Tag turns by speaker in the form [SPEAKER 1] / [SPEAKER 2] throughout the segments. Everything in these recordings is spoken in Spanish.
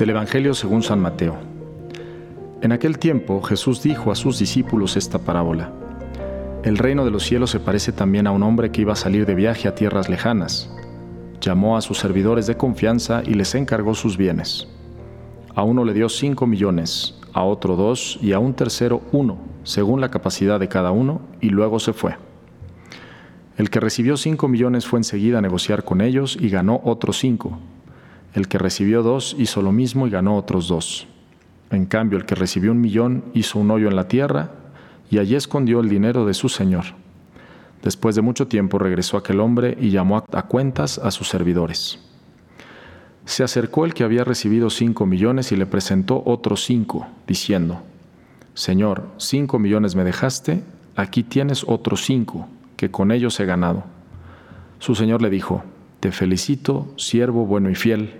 [SPEAKER 1] Del Evangelio según San Mateo. En aquel tiempo Jesús dijo a sus discípulos esta parábola. El reino de los cielos se parece también a un hombre que iba a salir de viaje a tierras lejanas. Llamó a sus servidores de confianza y les encargó sus bienes. A uno le dio cinco millones, a otro dos y a un tercero uno, según la capacidad de cada uno, y luego se fue. El que recibió cinco millones fue enseguida a negociar con ellos y ganó otros cinco. El que recibió dos hizo lo mismo y ganó otros dos. En cambio, el que recibió un millón hizo un hoyo en la tierra y allí escondió el dinero de su señor. Después de mucho tiempo regresó aquel hombre y llamó a cuentas a sus servidores. Se acercó el que había recibido cinco millones y le presentó otros cinco, diciendo, Señor, cinco millones me dejaste, aquí tienes otros cinco, que con ellos he ganado. Su señor le dijo, Te felicito, siervo bueno y fiel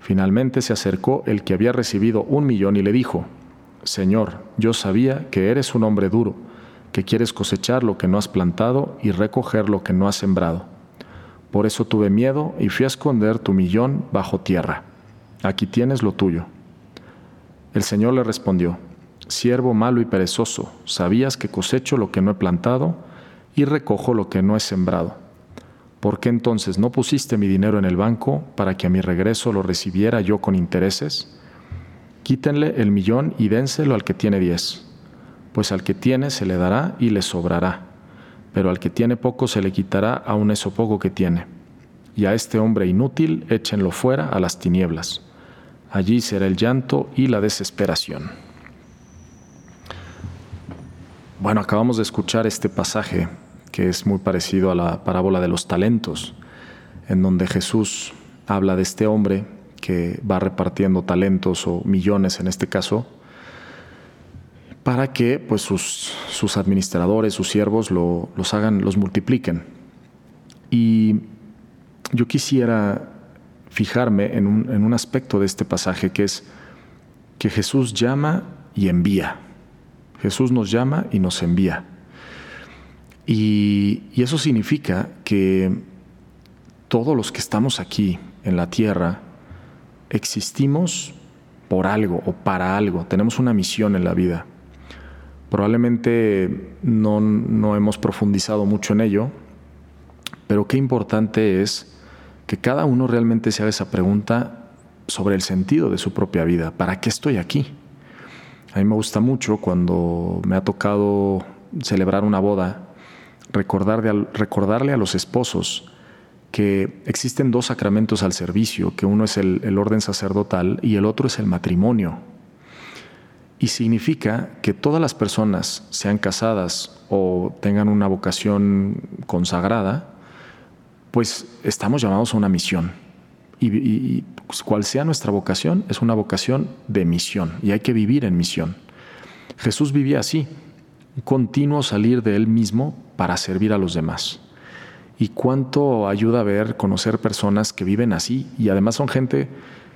[SPEAKER 1] Finalmente se acercó el que había recibido un millón y le dijo, Señor, yo sabía que eres un hombre duro, que quieres cosechar lo que no has plantado y recoger lo que no has sembrado. Por eso tuve miedo y fui a esconder tu millón bajo tierra. Aquí tienes lo tuyo. El Señor le respondió, Siervo malo y perezoso, sabías que cosecho lo que no he plantado y recojo lo que no he sembrado. ¿Por qué entonces no pusiste mi dinero en el banco para que a mi regreso lo recibiera yo con intereses? Quítenle el millón y dénselo al que tiene diez, pues al que tiene se le dará y le sobrará, pero al que tiene poco se le quitará aun eso poco que tiene. Y a este hombre inútil échenlo fuera a las tinieblas. Allí será el llanto y la desesperación. Bueno, acabamos de escuchar este pasaje que es muy parecido a la parábola de los talentos, en donde Jesús habla de este hombre que va repartiendo talentos o millones en este caso, para que pues, sus, sus administradores, sus siervos los hagan, los multipliquen. Y yo quisiera fijarme en un, en un aspecto de este pasaje que es que Jesús llama y envía. Jesús nos llama y nos envía. Y, eso significa que todos los que estamos aquí en la tierra existimos por algo o para algo, tenemos una misión en la vida. Probablemente no, no, hemos profundizado mucho en ello, pero qué importante es que cada uno realmente se haga esa pregunta sobre el sentido de su propia vida. ¿Para qué estoy aquí? A mí me gusta mucho cuando me ha tocado celebrar una boda recordarle a los esposos que existen dos sacramentos al servicio, que uno es el, orden sacerdotal y el otro es el matrimonio. Y significa que todas las personas, sean casadas o tengan una vocación consagrada, pues estamos llamados a una misión. Y, pues, cual sea nuestra vocación, es una vocación de misión y hay que vivir en misión. Jesús vivía así, continuo salir de él mismo para servir a los demás. Y cuánto ayuda a ver, conocer personas que viven así y además son gente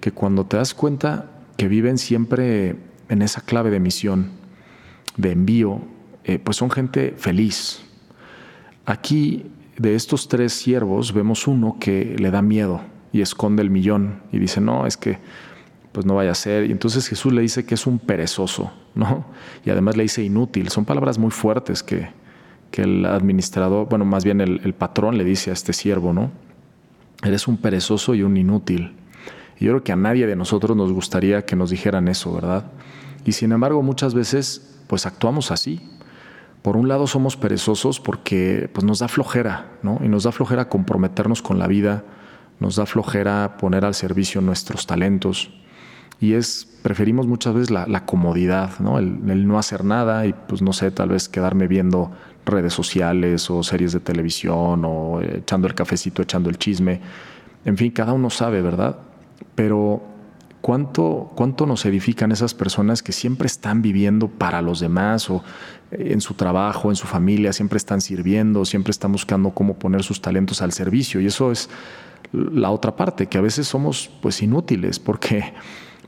[SPEAKER 1] que cuando te das cuenta que viven siempre en esa clave de misión, de envío, eh, pues son gente feliz. Aquí de estos tres siervos vemos uno que le da miedo y esconde el millón y dice, no, es que pues no vaya a ser. Y entonces Jesús le dice que es un perezoso, ¿no? Y además le dice inútil. Son palabras muy fuertes que, que el administrador, bueno, más bien el, patrón le dice a este siervo, ¿no? Eres un perezoso y un inútil. Y yo creo que a nadie de nosotros nos gustaría que nos dijeran eso, ¿verdad? Y sin embargo, muchas veces, pues actuamos así. Por un lado somos perezosos porque pues, nos da flojera, ¿no? Y nos da flojera comprometernos con la vida, nos da flojera poner al servicio nuestros talentos. Y es, preferimos muchas veces la, comodidad, ¿no? El, el, no hacer nada y pues no sé, tal vez quedarme viendo redes sociales o series de televisión o echando el cafecito, echando el chisme. En fin, cada uno sabe, ¿verdad? Pero ¿cuánto, cuánto nos edifican esas personas que siempre están viviendo para los demás o eh, en su trabajo, en su familia, siempre están sirviendo, siempre están buscando cómo poner sus talentos al servicio? Y eso es la otra parte, que a veces somos pues inútiles, porque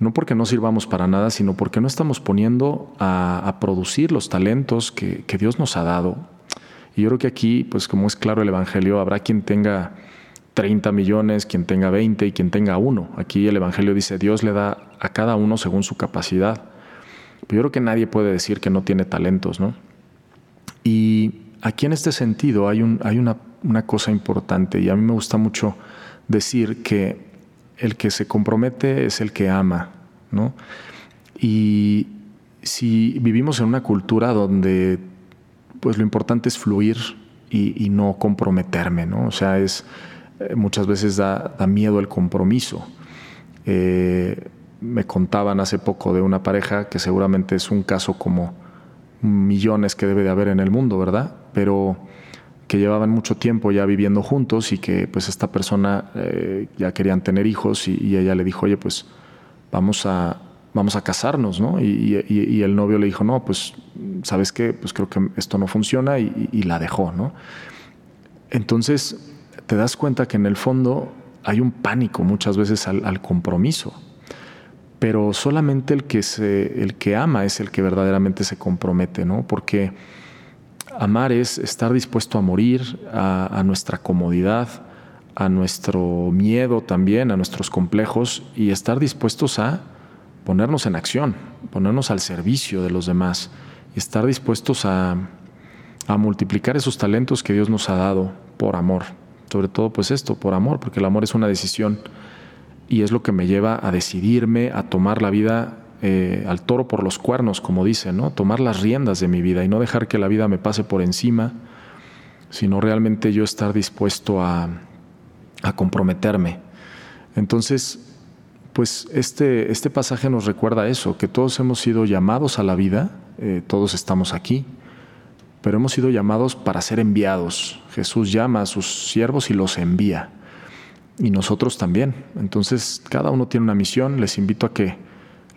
[SPEAKER 1] no porque no sirvamos para nada, sino porque no estamos poniendo a, producir los talentos que, que, Dios nos ha dado. Y yo creo que aquí, pues como es claro el Evangelio, habrá quien tenga 30 millones, quien tenga 20 y quien tenga uno. Aquí el Evangelio dice, Dios le da a cada uno según su capacidad. Pero yo creo que nadie puede decir que no tiene talentos, ¿no? Y aquí en este sentido hay, un, hay una, una cosa importante y a mí me gusta mucho decir que el que se compromete es el que ama, ¿no? Y si vivimos en una cultura donde pues lo importante es fluir y, no comprometerme, ¿no? O sea, es eh, muchas veces da, miedo el compromiso. Eh, me contaban hace poco de una pareja que seguramente es un caso como millones que debe de haber en el mundo, ¿verdad? Pero que llevaban mucho tiempo ya viviendo juntos y que pues esta persona eh, ya querían tener hijos y, ella le dijo, oye, pues vamos a, vamos a casarnos, ¿no? Y, el novio le dijo, no, pues, ¿sabes qué? Pues creo que esto no funciona y, la dejó, ¿no? Entonces te das cuenta que en el fondo hay un pánico muchas veces al, al compromiso, pero solamente el que, se, el que ama es el que verdaderamente se compromete, ¿no? Porque Amar es estar dispuesto a morir a, nuestra comodidad, a nuestro miedo también, a nuestros complejos y estar dispuestos a ponernos en acción, ponernos al servicio de los demás y estar dispuestos a, a multiplicar esos talentos que Dios nos ha dado por amor. Sobre todo pues esto, por amor, porque el amor es una decisión y es lo que me lleva a decidirme a tomar la vida eh, al toro por los cuernos, como dice, ¿no? Tomar las riendas de mi vida y no dejar que la vida me pase por encima, sino realmente yo estar dispuesto a, comprometerme. Entonces, pues este, este pasaje nos recuerda eso, que todos hemos sido llamados a la vida, eh, todos estamos aquí, pero hemos sido llamados para ser enviados. Jesús llama a sus siervos y los envía. Y nosotros también. Entonces, cada uno tiene una misión. Les invito a que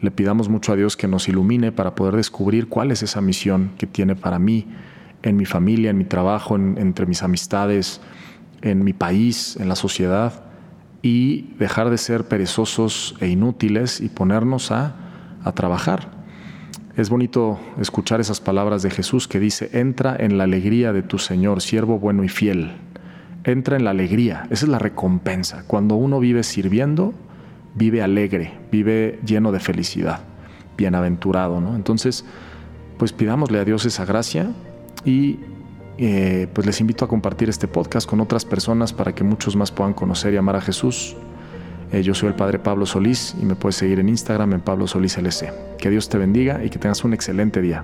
[SPEAKER 1] le pidamos mucho a Dios que nos ilumine para poder descubrir cuál es esa misión que tiene para mí, en mi familia, en mi trabajo, entre mis amistades, en mi país, en la sociedad, y dejar de ser perezosos e inútiles y ponernos a, a trabajar. Es bonito escuchar esas palabras de Jesús que dice, entra en la alegría de tu Señor, siervo bueno y fiel. Entra en la alegría, esa es la recompensa. Cuando uno vive sirviendo, vive alegre, vive lleno de felicidad, bienaventurado, ¿no? Entonces, pues pidámosle a Dios esa gracia y eh, pues les invito a compartir este podcast con otras personas para que muchos más puedan conocer y amar a Jesús. Eh, yo soy el Padre Pablo Solís y me puedes seguir en Instagram en Pablo Solís LC. Que Dios te bendiga y que tengas un excelente día.